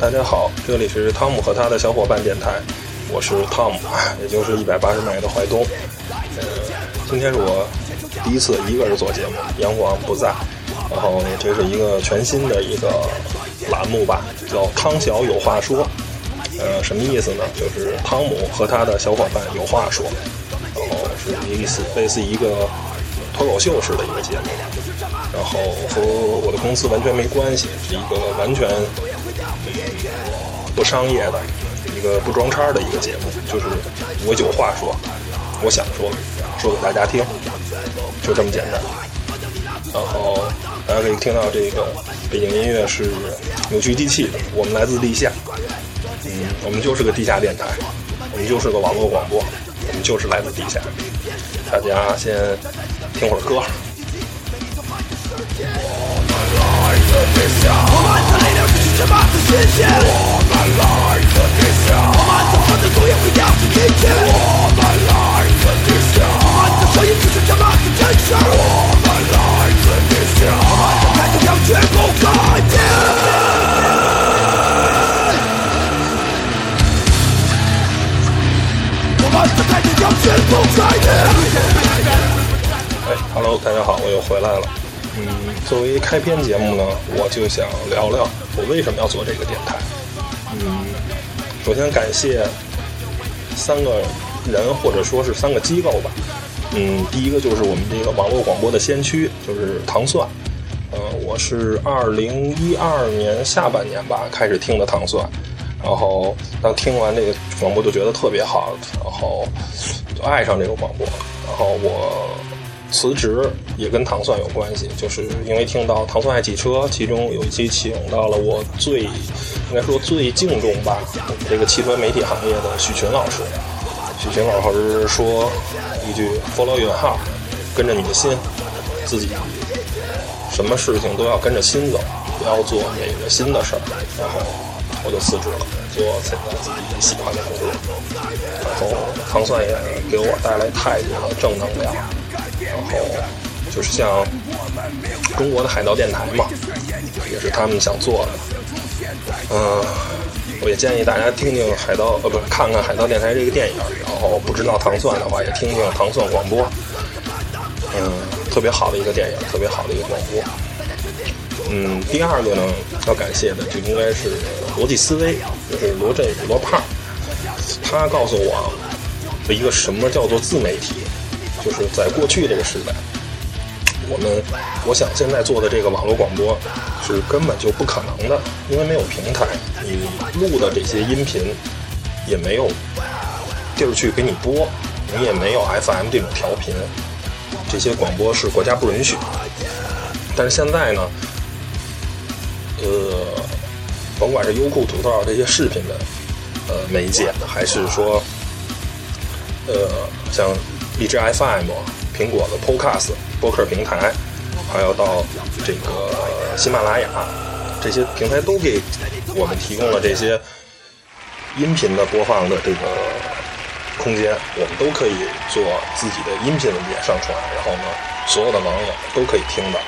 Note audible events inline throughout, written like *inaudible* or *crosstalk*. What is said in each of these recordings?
大家好，这里是汤姆和他的小伙伴电台，我是汤姆，*laughs* 也就是一百八十迈的怀东。呃，今天是我第一次一个人做节目，杨广不在，然后这是一个全新的一个栏目吧，叫“汤小有话说”。呃，什么意思呢？就是汤姆和他的小伙伴有话说，然后是类似类似一个脱口秀式的一个节目，然后和我的公司完全没关系，是一个完全不商业的一个不装叉的一个节目，就是我有话说，我想说，说给大家听，就这么简单。然后大家可以听到这个背景音乐是扭曲机器，我们来自地下。嗯，我们就是个地下电台，我们就是个网络广播，我们就是来自地下。大家先听会儿歌。我们。来自地下。我们的奋斗总也会扬起天际。我们来自地下。我们的声音就是这么的真实。我们来自地下。我们的态度要绝不改变。哎，Hello，大家好，我又回来了。嗯，作为开篇节目呢，我就想聊聊我为什么要做这个电台。嗯，首先感谢三个人或者说是三个机构吧。嗯，第一个就是我们这个网络广播的先驱，就是糖蒜。呃，我是二零一二年下半年吧开始听的糖蒜。然后当听完这个广播就觉得特别好，然后就爱上这个广播。然后我辞职也跟糖蒜有关系，就是因为听到糖蒜爱汽车，其中有一期请到了我最应该说最敬重吧，这个汽车媒体行业的许群老师。许群老师说一句 “follow your heart”，跟着你的心，自己什么事情都要跟着心走，不要做那个心的事儿。然后。我就辞职了，做自己喜欢的工作。然后糖蒜也给我带来太多的正能量。然后就是像中国的海盗电台嘛，也是他们想做的。嗯，我也建议大家听听海盗，呃，不是看看海盗电台这个电影。然后不知道糖蒜的话，也听听糖蒜广播。嗯，特别好的一个电影，特别好的一个广播。嗯，第二个呢，要感谢的就应该是逻辑思维，就是罗振宇罗胖，他告诉我的一个什么叫做自媒体，就是在过去这个时代，我们我想现在做的这个网络广播是根本就不可能的，因为没有平台，你录的这些音频也没有地儿去给你播，你也没有 FM 这种调频，这些广播是国家不允许的。但是现在呢？呃，甭管是优酷、土豆这些视频的呃媒介，还是说呃像荔枝 FM、苹果的 Podcast 播客平台，还有到这个喜马拉雅这些平台，都给我们提供了这些音频的播放的这个空间，我们都可以做自己的音频文件上传，然后呢，所有的网友都可以听到。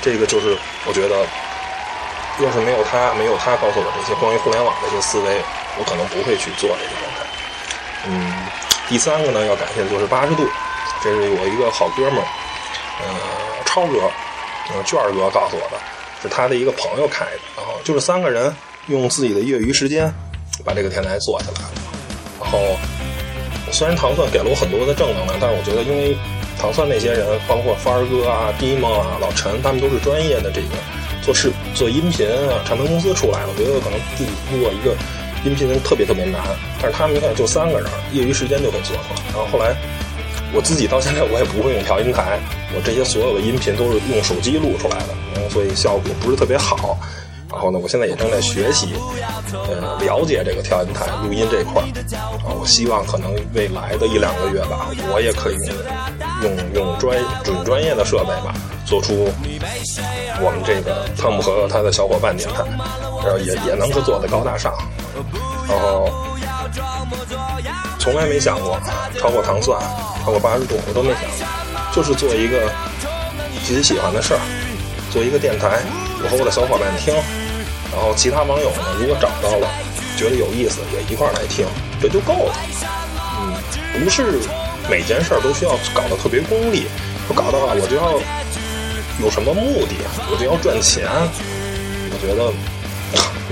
这个就是我觉得，要是没有他，没有他告诉我这些关于互联网的一些思维，我可能不会去做这个状态。嗯，第三个呢，要感谢的就是八十度，这是我一个好哥们儿，呃，超哥，呃，卷儿哥告诉我的，是他的一个朋友开的，然后就是三个人用自己的业余时间把这个天台做起来了。然后虽然糖蒜给了我很多的正能量，但是我觉得因为。糖蒜那些人，包括帆儿哥啊、迪梦啊、老陈，他们都是专业的这个做视做音频啊，唱片公司出来的。我觉得可能自己做一个音频特别特别难，但是他们你看就三个人，业余时间就给做出来。然后后来我自己到现在我也不会用调音台，我这些所有的音频都是用手机录出来的，所以效果不是特别好。然后呢，我现在也正在学习，呃，了解这个调音台录音这块儿。啊，我希望可能未来的一两个月吧，我也可以用用用专准专业的设备吧，做出我们这个汤姆和他的小伙伴电台，然后也也能够做的高大上。然后从来没想过超过糖蒜，超过八十度，我都没想过，就是做一个自己喜欢的事儿，做一个电台。我和我的小伙伴听，然后其他网友呢，如果找到了觉得有意思，也一块儿来听，这就够了。嗯，不是每件事儿都需要搞得特别功利，我搞的话我就要有什么目的，我就要赚钱。我觉得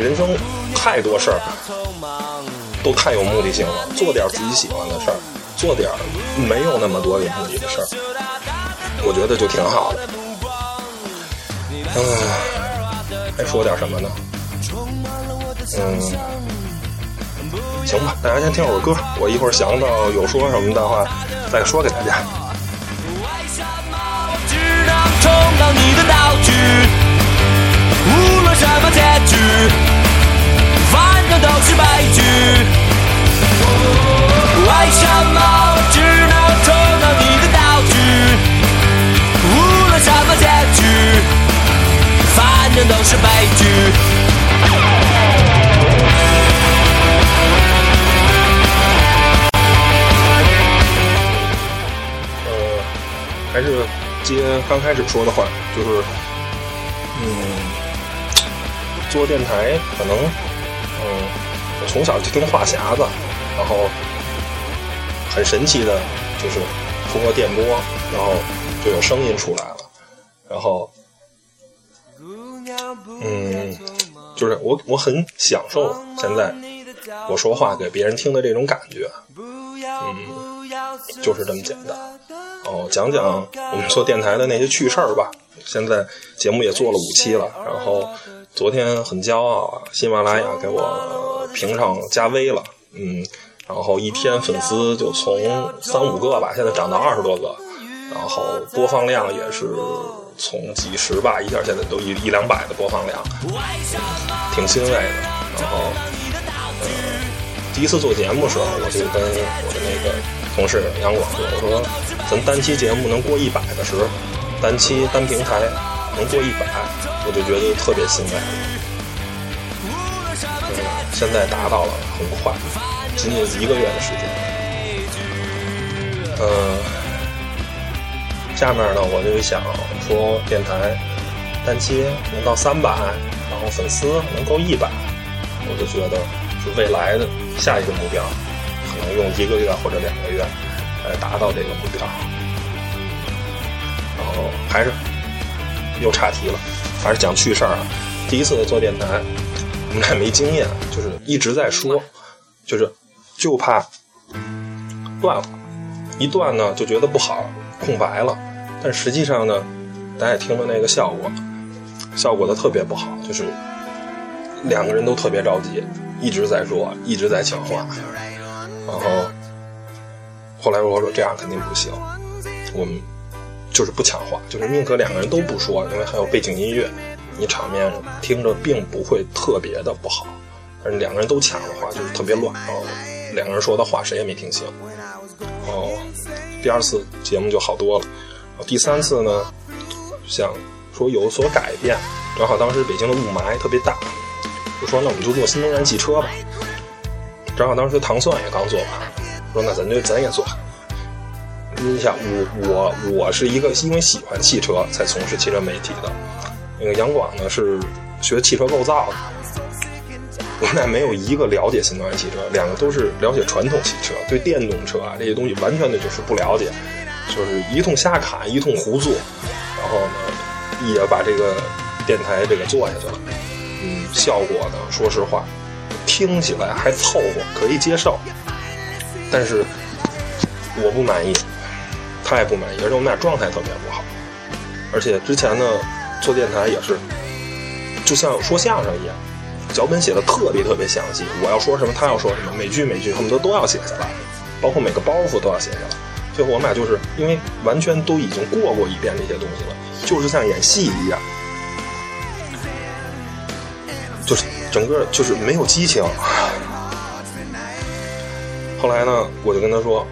人生太多事儿都太有目的性了，做点自己喜欢的事儿，做点没有那么多有目的的事儿，我觉得就挺好的。嗯，还说点什么呢？嗯，行吧，大家先听会儿歌，我一会儿想到有说什么的话再说给大家。无论什么结局，反正都是悲剧。为什么只能充当你的道具？无论什么结局，反正都是悲剧。呃还是接刚开始说的话，就是，嗯，做电台可能，嗯，我从小就听话匣子，然后很神奇的，就是通过电波，然后就有声音出来了，然后，嗯，就是我我很享受现在我说话给别人听的这种感觉，嗯，就是这么简单。哦，讲讲我们做电台的那些趣事儿吧。现在节目也做了五期了，然后昨天很骄傲啊，喜马拉雅给我评上加微了，嗯，然后一天粉丝就从三五个吧，现在涨到二十多个，然后播放量也是从几十吧，一下现在都一一两百的播放量，挺欣慰的。然后，呃，第一次做节目的时候，我就跟我的那个同事杨广说，我说。咱单期节目能过一百的时，单期单平台能过一百，我就觉得特别欣慰。现在达到了，很快，仅仅一个月的时间。嗯，下面呢，我就想说，电台单期能到三百，然后粉丝能够一百，我就觉得是未来的下一个目标，可能用一个月或者两个月。来达到这个目标，然后还是又岔题了，还是讲趣事儿啊。第一次做电台，我们俩没经验，就是一直在说，就是就怕断了，一断呢就觉得不好，空白了。但实际上呢，大家也听了那个效果，效果的特别不好，就是两个人都特别着急，一直在说，一直在抢话，然后。后来我说这样肯定不行，我们就是不抢话，就是宁可两个人都不说，因为还有背景音乐，你场面听着并不会特别的不好。但是两个人都抢的话，就是特别乱，然后两个人说的话谁也没听清。哦，第二次节目就好多了，第三次呢，想说有所改变，正好当时北京的雾霾特别大，就说那我们就做新能源汽车吧。正好当时糖蒜也刚做完。说那咱就咱也做。你想我我我是一个因为喜欢汽车才从事汽车媒体的，那个杨广呢是学汽车构造的。我们俩没有一个了解新能源汽车，两个都是了解传统汽车，对电动车啊这些东西完全的就是不了解，就是一通瞎侃一通胡做，然后呢也把这个电台这个做下去了。嗯，效果呢说实话听起来还凑合，可以接受。但是我不满意，他也不满意，而且我们俩状态特别不好。而且之前呢，做电台也是，就像说相声一样，脚本写的特别特别详细，我要说什么，他要说什么，每句每句恨不得都要写下来，包括每个包袱都要写下来。最后我们俩就是因为完全都已经过过一遍这些东西了，就是像演戏一样，就是整个就是没有激情。后来呢，我就跟他说，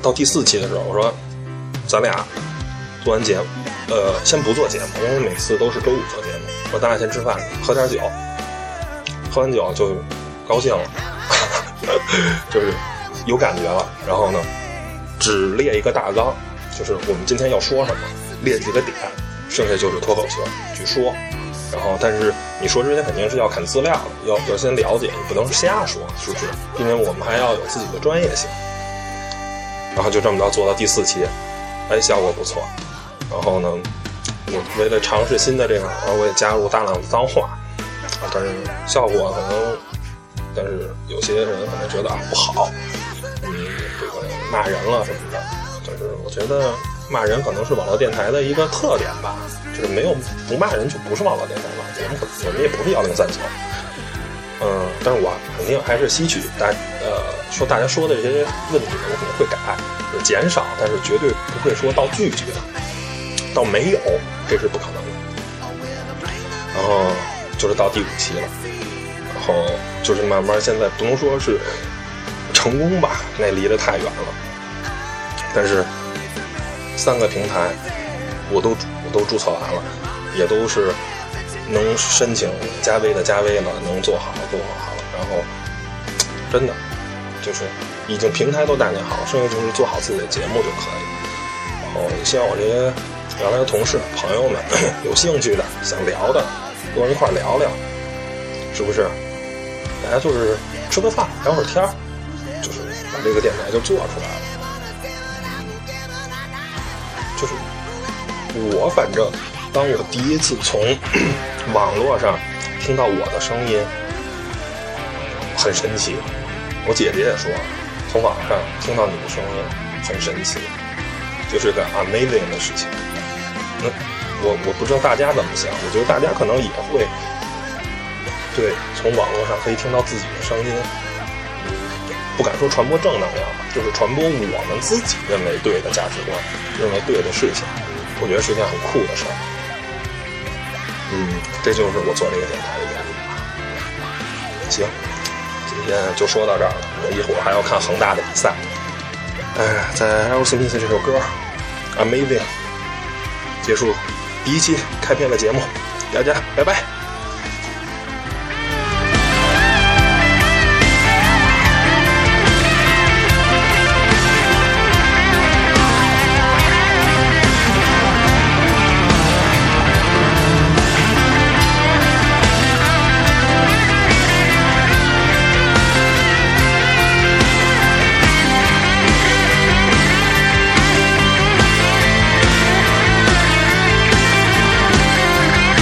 到第四期的时候，我说，咱俩做完节目，呃，先不做节目，因为每次都是周五做节目。我咱俩先吃饭，喝点酒，喝完酒就高兴了，*laughs* 就是有感觉了。然后呢，只列一个大纲，就是我们今天要说什么，列几个点，剩下就是脱口秀去说。然后，但是你说之前肯定是要看资料的，要要先了解，你不能瞎说，是不是？因为我们还要有自己的专业性。然后就这么着做到第四期，哎，效果不错。然后呢，我为了尝试新的这个，然后我也加入大量的脏话，但是效果可能，但是有些人可能觉得啊不好，嗯，这个骂人了什么的。但是我觉得骂人可能是网络电台的一个特点吧，就是没有不骂人就不是网络电台了。我们我们也不是幺零三九，嗯，但是我肯定还是吸取大呃说大家说的这些问题，我肯定会改，就减少，但是绝对不会说到拒绝。到没有，这是不可能的。然后就是到第五期了，然后就是慢慢现在不能说是成功吧，那离得太远了。但是三个平台我都我都注册完了，也都是能申请加微的加微了，能做好做好了。然后真的就是已经平台都搭建好了，剩下就是做好自己的节目就可以。然后希望我这些。原来的同事、朋友们，*coughs* 有兴趣的、想聊的，跟我一块聊聊，是不是？大家就是吃个饭、聊会儿天儿，就是把这个电台就做出来了。就是我反正，当我第一次从 *coughs* 网络上听到我的声音，很神奇。我姐姐也说，从网上听到你的声音很神奇，就是个 amazing 的事情。那我我不知道大家怎么想，我觉得大家可能也会对从网络上可以听到自己的声音，不敢说传播正能量吧，就是传播我们自己认为对的价值观，认为对的事情，我觉得是件很酷的事儿。嗯，这就是我做这个电台的原因。行，今天就说到这儿了，我一会儿还要看恒大的比赛。哎，在 L. Smith 这首歌《Amazing》。结束第一期开篇的节目，大家拜拜。